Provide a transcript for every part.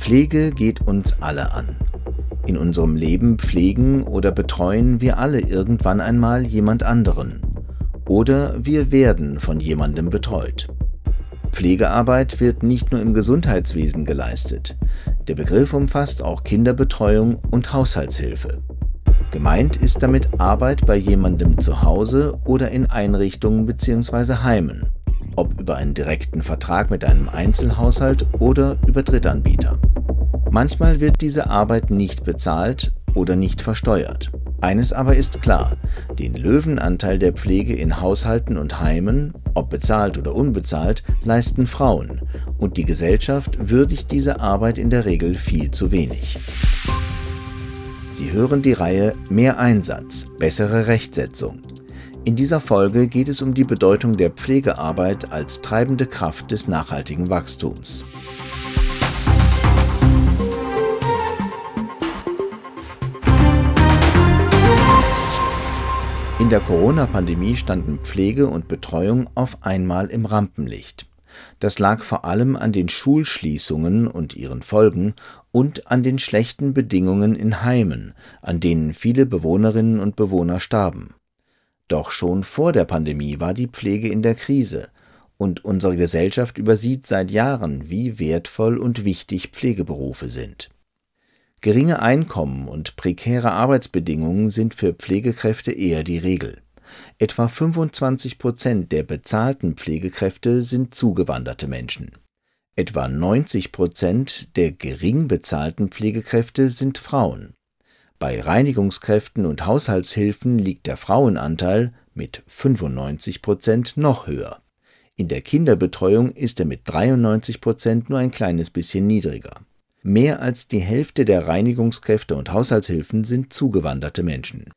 Pflege geht uns alle an. In unserem Leben pflegen oder betreuen wir alle irgendwann einmal jemand anderen. Oder wir werden von jemandem betreut. Pflegearbeit wird nicht nur im Gesundheitswesen geleistet. Der Begriff umfasst auch Kinderbetreuung und Haushaltshilfe. Gemeint ist damit Arbeit bei jemandem zu Hause oder in Einrichtungen bzw. Heimen, ob über einen direkten Vertrag mit einem Einzelhaushalt oder über Drittanbieter. Manchmal wird diese Arbeit nicht bezahlt oder nicht versteuert. Eines aber ist klar, den Löwenanteil der Pflege in Haushalten und Heimen, ob bezahlt oder unbezahlt, leisten Frauen, und die Gesellschaft würdigt diese Arbeit in der Regel viel zu wenig. Sie hören die Reihe Mehr Einsatz, bessere Rechtsetzung. In dieser Folge geht es um die Bedeutung der Pflegearbeit als treibende Kraft des nachhaltigen Wachstums. Der Corona-Pandemie standen Pflege und Betreuung auf einmal im Rampenlicht. Das lag vor allem an den Schulschließungen und ihren Folgen und an den schlechten Bedingungen in Heimen, an denen viele Bewohnerinnen und Bewohner starben. Doch schon vor der Pandemie war die Pflege in der Krise, und unsere Gesellschaft übersieht seit Jahren, wie wertvoll und wichtig Pflegeberufe sind. Geringe Einkommen und prekäre Arbeitsbedingungen sind für Pflegekräfte eher die Regel. Etwa 25 Prozent der bezahlten Pflegekräfte sind zugewanderte Menschen. Etwa 90 Prozent der gering bezahlten Pflegekräfte sind Frauen. Bei Reinigungskräften und Haushaltshilfen liegt der Frauenanteil mit 95 Prozent noch höher. In der Kinderbetreuung ist er mit 93 Prozent nur ein kleines bisschen niedriger. Mehr als die Hälfte der Reinigungskräfte und Haushaltshilfen sind zugewanderte Menschen.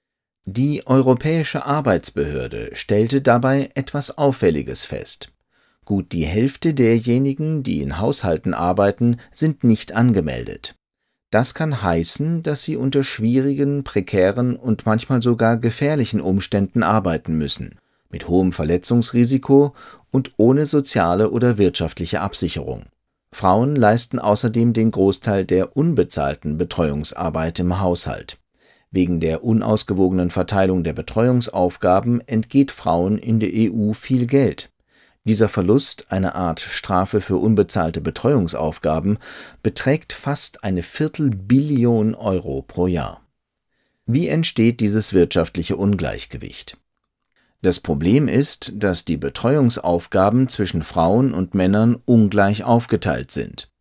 Die Europäische Arbeitsbehörde stellte dabei etwas Auffälliges fest. Gut die Hälfte derjenigen, die in Haushalten arbeiten, sind nicht angemeldet. Das kann heißen, dass sie unter schwierigen, prekären und manchmal sogar gefährlichen Umständen arbeiten müssen, mit hohem Verletzungsrisiko und ohne soziale oder wirtschaftliche Absicherung. Frauen leisten außerdem den Großteil der unbezahlten Betreuungsarbeit im Haushalt. Wegen der unausgewogenen Verteilung der Betreuungsaufgaben entgeht Frauen in der EU viel Geld. Dieser Verlust, eine Art Strafe für unbezahlte Betreuungsaufgaben, beträgt fast eine Viertelbillion Euro pro Jahr. Wie entsteht dieses wirtschaftliche Ungleichgewicht? Das Problem ist, dass die Betreuungsaufgaben zwischen Frauen und Männern ungleich aufgeteilt sind.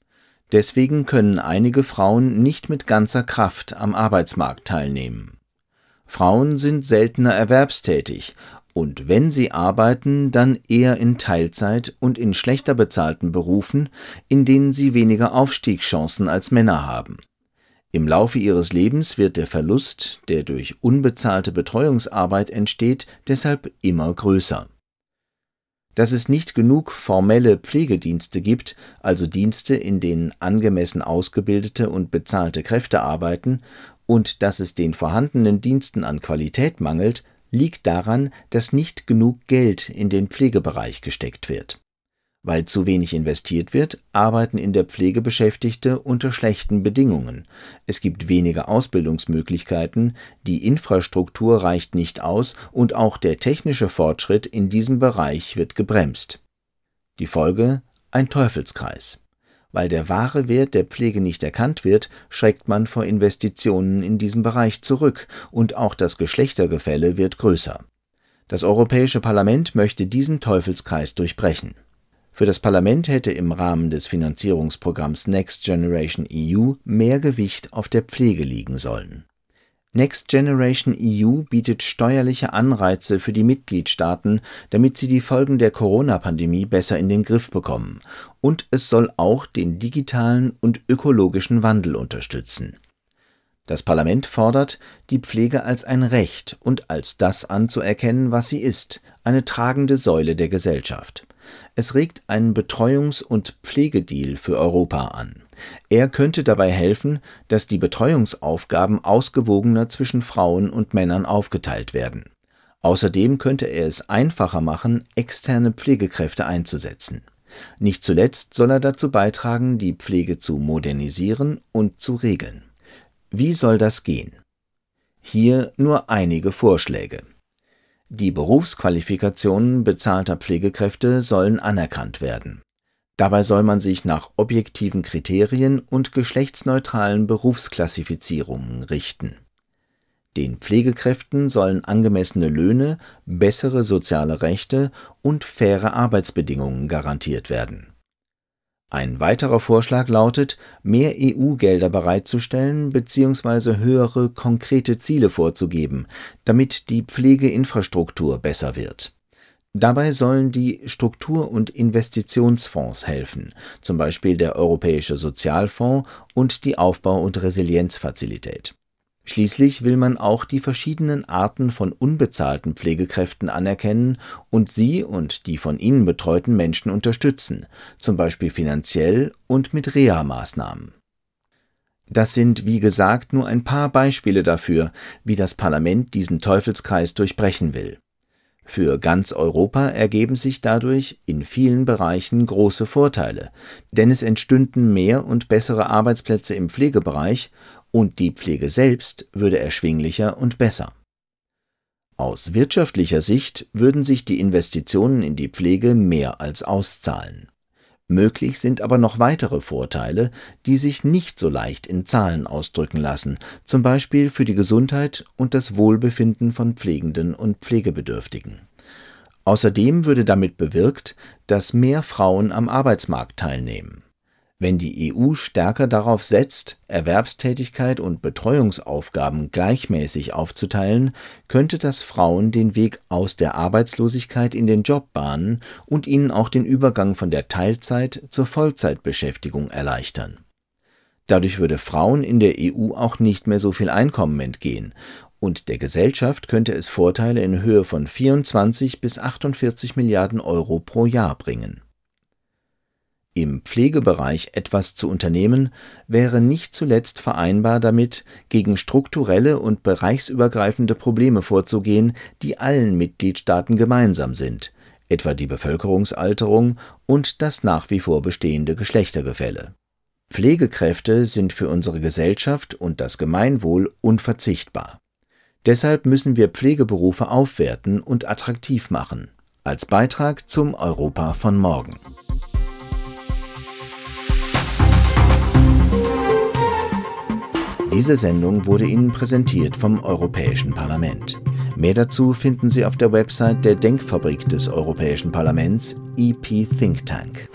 Deswegen können einige Frauen nicht mit ganzer Kraft am Arbeitsmarkt teilnehmen. Frauen sind seltener erwerbstätig und wenn sie arbeiten, dann eher in Teilzeit und in schlechter bezahlten Berufen, in denen sie weniger Aufstiegschancen als Männer haben. Im Laufe ihres Lebens wird der Verlust, der durch unbezahlte Betreuungsarbeit entsteht, deshalb immer größer. Dass es nicht genug formelle Pflegedienste gibt, also Dienste, in denen angemessen ausgebildete und bezahlte Kräfte arbeiten, und dass es den vorhandenen Diensten an Qualität mangelt, liegt daran, dass nicht genug Geld in den Pflegebereich gesteckt wird. Weil zu wenig investiert wird, arbeiten in der Pflege Beschäftigte unter schlechten Bedingungen. Es gibt weniger Ausbildungsmöglichkeiten, die Infrastruktur reicht nicht aus und auch der technische Fortschritt in diesem Bereich wird gebremst. Die Folge ein Teufelskreis. Weil der wahre Wert der Pflege nicht erkannt wird, schreckt man vor Investitionen in diesem Bereich zurück und auch das Geschlechtergefälle wird größer. Das Europäische Parlament möchte diesen Teufelskreis durchbrechen. Für das Parlament hätte im Rahmen des Finanzierungsprogramms Next Generation EU mehr Gewicht auf der Pflege liegen sollen. Next Generation EU bietet steuerliche Anreize für die Mitgliedstaaten, damit sie die Folgen der Corona-Pandemie besser in den Griff bekommen, und es soll auch den digitalen und ökologischen Wandel unterstützen. Das Parlament fordert, die Pflege als ein Recht und als das anzuerkennen, was sie ist, eine tragende Säule der Gesellschaft. Es regt einen Betreuungs- und Pflegedeal für Europa an. Er könnte dabei helfen, dass die Betreuungsaufgaben ausgewogener zwischen Frauen und Männern aufgeteilt werden. Außerdem könnte er es einfacher machen, externe Pflegekräfte einzusetzen. Nicht zuletzt soll er dazu beitragen, die Pflege zu modernisieren und zu regeln. Wie soll das gehen? Hier nur einige Vorschläge. Die Berufsqualifikationen bezahlter Pflegekräfte sollen anerkannt werden. Dabei soll man sich nach objektiven Kriterien und geschlechtsneutralen Berufsklassifizierungen richten. Den Pflegekräften sollen angemessene Löhne, bessere soziale Rechte und faire Arbeitsbedingungen garantiert werden ein weiterer Vorschlag lautet, mehr EU-Gelder bereitzustellen bzw. höhere konkrete Ziele vorzugeben, damit die Pflegeinfrastruktur besser wird. Dabei sollen die Struktur- und Investitionsfonds helfen, zum Beispiel der Europäische Sozialfonds und die Aufbau- und Resilienzfazilität Schließlich will man auch die verschiedenen Arten von unbezahlten Pflegekräften anerkennen und sie und die von ihnen betreuten Menschen unterstützen, zum Beispiel finanziell und mit Reha-Maßnahmen. Das sind, wie gesagt, nur ein paar Beispiele dafür, wie das Parlament diesen Teufelskreis durchbrechen will. Für ganz Europa ergeben sich dadurch in vielen Bereichen große Vorteile, denn es entstünden mehr und bessere Arbeitsplätze im Pflegebereich und die Pflege selbst würde erschwinglicher und besser. Aus wirtschaftlicher Sicht würden sich die Investitionen in die Pflege mehr als auszahlen. Möglich sind aber noch weitere Vorteile, die sich nicht so leicht in Zahlen ausdrücken lassen, zum Beispiel für die Gesundheit und das Wohlbefinden von Pflegenden und Pflegebedürftigen. Außerdem würde damit bewirkt, dass mehr Frauen am Arbeitsmarkt teilnehmen. Wenn die EU stärker darauf setzt, Erwerbstätigkeit und Betreuungsaufgaben gleichmäßig aufzuteilen, könnte das Frauen den Weg aus der Arbeitslosigkeit in den Job bahnen und ihnen auch den Übergang von der Teilzeit zur Vollzeitbeschäftigung erleichtern. Dadurch würde Frauen in der EU auch nicht mehr so viel Einkommen entgehen, und der Gesellschaft könnte es Vorteile in Höhe von 24 bis 48 Milliarden Euro pro Jahr bringen im Pflegebereich etwas zu unternehmen, wäre nicht zuletzt vereinbar damit, gegen strukturelle und bereichsübergreifende Probleme vorzugehen, die allen Mitgliedstaaten gemeinsam sind, etwa die Bevölkerungsalterung und das nach wie vor bestehende Geschlechtergefälle. Pflegekräfte sind für unsere Gesellschaft und das Gemeinwohl unverzichtbar. Deshalb müssen wir Pflegeberufe aufwerten und attraktiv machen, als Beitrag zum Europa von morgen. Diese Sendung wurde Ihnen präsentiert vom Europäischen Parlament. Mehr dazu finden Sie auf der Website der Denkfabrik des Europäischen Parlaments EP Think Tank.